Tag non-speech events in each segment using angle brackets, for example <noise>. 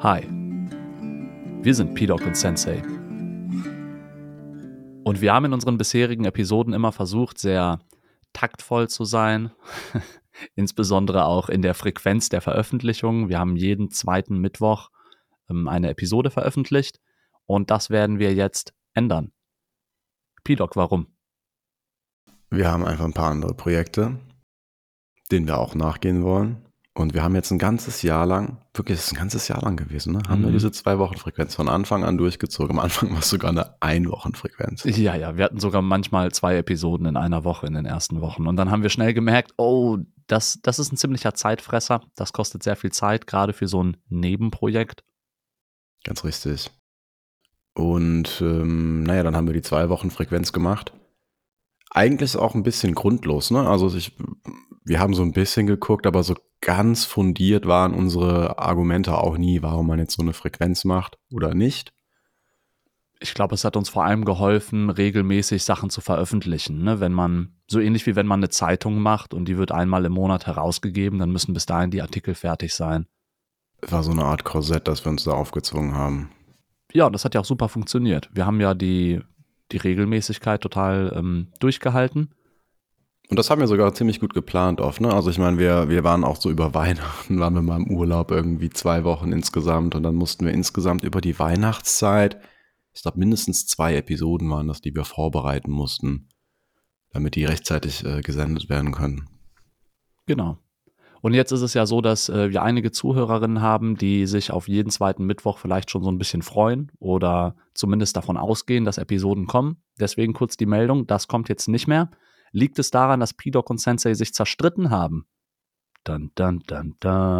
Hi, wir sind P-Doc und Sensei. Und wir haben in unseren bisherigen Episoden immer versucht, sehr taktvoll zu sein, <laughs> insbesondere auch in der Frequenz der Veröffentlichung. Wir haben jeden zweiten Mittwoch ähm, eine Episode veröffentlicht und das werden wir jetzt ändern. P-Doc, warum? Wir haben einfach ein paar andere Projekte, denen wir auch nachgehen wollen. Und wir haben jetzt ein ganzes Jahr lang, wirklich, es ist ein ganzes Jahr lang gewesen, ne? haben mhm. wir diese zwei Wochen Frequenz von Anfang an durchgezogen. Am Anfang war es sogar eine Einwochenfrequenz. Ja, ja, wir hatten sogar manchmal zwei Episoden in einer Woche in den ersten Wochen. Und dann haben wir schnell gemerkt, oh, das, das ist ein ziemlicher Zeitfresser. Das kostet sehr viel Zeit, gerade für so ein Nebenprojekt. Ganz richtig. Und ähm, naja, dann haben wir die zwei Wochen Frequenz gemacht. Eigentlich auch ein bisschen grundlos, ne? Also ich, wir haben so ein bisschen geguckt, aber so ganz fundiert waren unsere Argumente auch nie, warum man jetzt so eine Frequenz macht oder nicht. Ich glaube, es hat uns vor allem geholfen, regelmäßig Sachen zu veröffentlichen. Ne? Wenn man, so ähnlich wie wenn man eine Zeitung macht und die wird einmal im Monat herausgegeben, dann müssen bis dahin die Artikel fertig sein. War so eine Art Korsett, das wir uns da aufgezwungen haben. Ja, und das hat ja auch super funktioniert. Wir haben ja die, die Regelmäßigkeit total ähm, durchgehalten. Und das haben wir sogar ziemlich gut geplant oft. Ne? Also ich meine, wir, wir waren auch so über <laughs> Weihnachten, waren wir mal im Urlaub irgendwie zwei Wochen insgesamt und dann mussten wir insgesamt über die Weihnachtszeit, ich glaube mindestens zwei Episoden waren das, die wir vorbereiten mussten, damit die rechtzeitig äh, gesendet werden können. Genau. Und jetzt ist es ja so, dass äh, wir einige Zuhörerinnen haben, die sich auf jeden zweiten Mittwoch vielleicht schon so ein bisschen freuen oder zumindest davon ausgehen, dass Episoden kommen. Deswegen kurz die Meldung, das kommt jetzt nicht mehr. Liegt es daran, dass P-Doc und Sensei sich zerstritten haben? Dun, dun, dun, dun.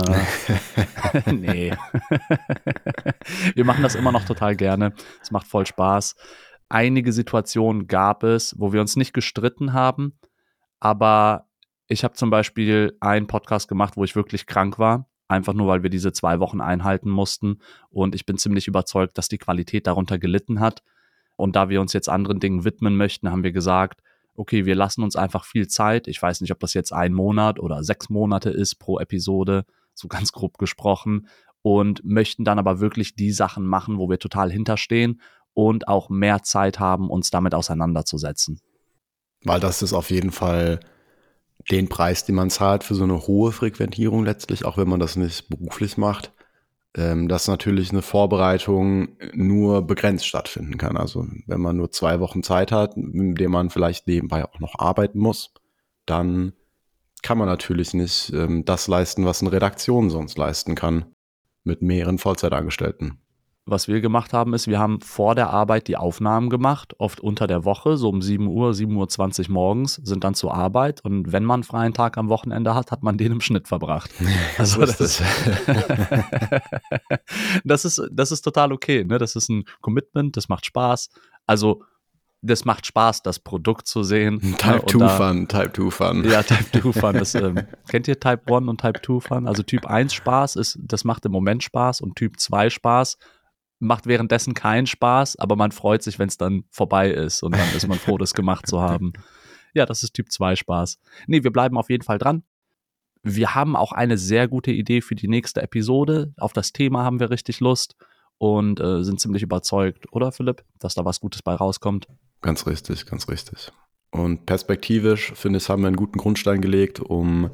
<laughs> nee. <laughs> Wir machen das immer noch total gerne. Es macht voll Spaß. Einige Situationen gab es, wo wir uns nicht gestritten haben, aber ich habe zum Beispiel einen Podcast gemacht, wo ich wirklich krank war, einfach nur weil wir diese zwei Wochen einhalten mussten. Und ich bin ziemlich überzeugt, dass die Qualität darunter gelitten hat. Und da wir uns jetzt anderen Dingen widmen möchten, haben wir gesagt, okay, wir lassen uns einfach viel Zeit. Ich weiß nicht, ob das jetzt ein Monat oder sechs Monate ist pro Episode, so ganz grob gesprochen. Und möchten dann aber wirklich die Sachen machen, wo wir total hinterstehen und auch mehr Zeit haben, uns damit auseinanderzusetzen. Weil das ist auf jeden Fall den Preis, den man zahlt für so eine hohe Frequentierung letztlich, auch wenn man das nicht beruflich macht ähm, dass natürlich eine Vorbereitung nur begrenzt stattfinden kann. Also wenn man nur zwei Wochen Zeit hat, in dem man vielleicht nebenbei auch noch arbeiten muss, dann kann man natürlich nicht ähm, das leisten, was eine Redaktion sonst leisten kann mit mehreren Vollzeitangestellten was wir gemacht haben, ist, wir haben vor der Arbeit die Aufnahmen gemacht, oft unter der Woche, so um 7 Uhr, 7.20 Uhr morgens, sind dann zur Arbeit und wenn man einen freien Tag am Wochenende hat, hat man den im Schnitt verbracht. <laughs> Also das, das, <laughs> das, ist, das ist total okay. Ne? Das ist ein Commitment, das macht Spaß. Also das macht Spaß, das Produkt zu sehen. Type 2 ne? Fun, Type 2 Fun. Ja, Type 2 Fun. Das, <laughs> ähm, kennt ihr Type 1 und Type 2 Fun? Also Typ 1 Spaß ist, das macht im Moment Spaß und Typ 2 Spaß macht währenddessen keinen Spaß, aber man freut sich, wenn es dann vorbei ist und dann ist man froh, das gemacht zu haben. <laughs> Ja, das ist Typ 2 Spaß. Nee, wir bleiben auf jeden Fall dran. Wir haben auch eine sehr gute Idee für die nächste Episode. Auf das Thema haben wir richtig Lust und äh, sind ziemlich überzeugt, oder Philipp, dass da was Gutes bei rauskommt? Ganz richtig, ganz richtig. Und perspektivisch, finde ich, haben wir einen guten Grundstein gelegt, um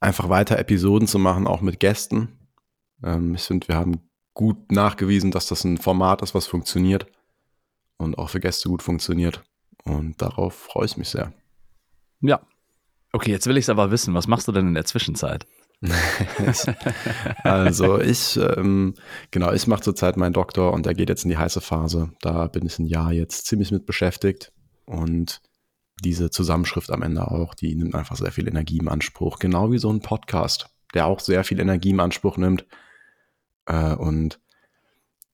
einfach weiter Episoden zu machen, auch mit Gästen. Ähm, ich finde, wir haben gut nachgewiesen, dass das ein Format ist, was funktioniert und auch für Gäste gut funktioniert. Und darauf freue ich mich sehr. Ja. Okay, jetzt will ich es aber wissen. Was machst du denn in der Zwischenzeit? <laughs> also ich, ähm, genau, ich mache zurzeit meinen Doktor und der geht jetzt in die heiße Phase. Da bin ich ein Jahr jetzt ziemlich mit beschäftigt und diese Zusammenschrift am Ende auch, die nimmt einfach sehr viel Energie im Anspruch. Genau wie so ein Podcast, der auch sehr viel Energie im Anspruch nimmt. Äh, und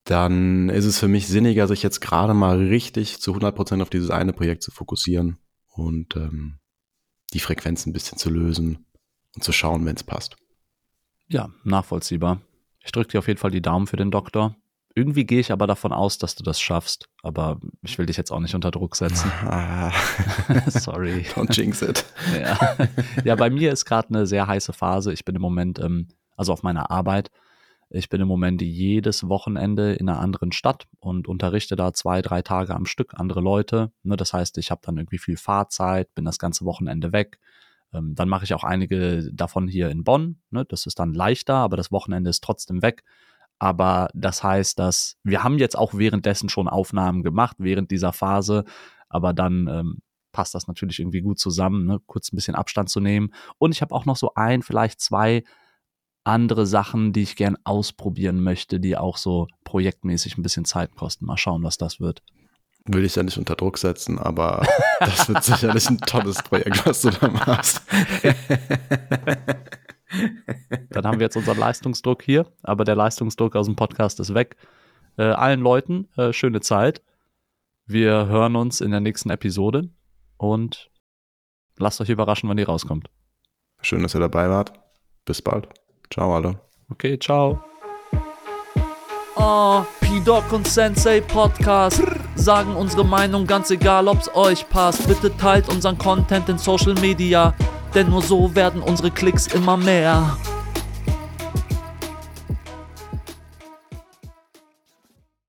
dann ist es für mich sinniger, sich jetzt gerade mal richtig zu 100% auf dieses eine Projekt zu fokussieren und ähm, die Frequenz ein bisschen zu lösen und zu schauen, wenn es passt. Ja, nachvollziehbar. Ich drücke dir auf jeden Fall die Daumen für den Doktor. Irgendwie gehe ich aber davon aus, dass du das schaffst. Aber ich will dich jetzt auch nicht unter Druck setzen. <laughs> <laughs> Sorry. Don't jinx it. <laughs> Ja, ja bei mir ist gerade eine sehr heiße Phase. Ich bin im Moment, ähm, also auf meiner Arbeit, Ich bin im Moment jedes Wochenende in einer anderen Stadt und unterrichte da zwei, drei Tage am Stück andere Leute. Ne, das heißt, ich habe dann irgendwie viel Fahrzeit, bin das ganze Wochenende weg. Ähm, dann mache ich auch einige davon hier in Bonn. Ne, das ist dann leichter, aber das Wochenende ist trotzdem weg. Aber das heißt, dass wir haben jetzt auch währenddessen schon Aufnahmen gemacht, während dieser Phase. Aber dann ähm, passt das natürlich irgendwie gut zusammen, ne? kurz ein bisschen Abstand zu nehmen. Und ich habe auch noch so ein, vielleicht zwei andere Sachen, die ich gern ausprobieren möchte, die auch so projektmäßig ein bisschen Zeit kosten. Mal schauen, was das wird. Will ich ja nicht unter Druck setzen, aber <laughs> das wird sicherlich ein tolles Projekt, was du da machst. <laughs> Dann haben wir jetzt unseren Leistungsdruck hier, aber der Leistungsdruck aus dem Podcast ist weg. Äh, allen Leuten äh, schöne Zeit. Wir hören uns in der nächsten Episode und lasst euch überraschen, wann die rauskommt. Schön, dass ihr dabei wart. Bis bald. Ciao alle. Okay, ciao. Oh, P-Doc und Sensei Podcast sagen unsere Meinung ganz egal, ob's euch passt. Bitte teilt unseren Content in Social Media, denn nur so werden unsere Klicks immer mehr.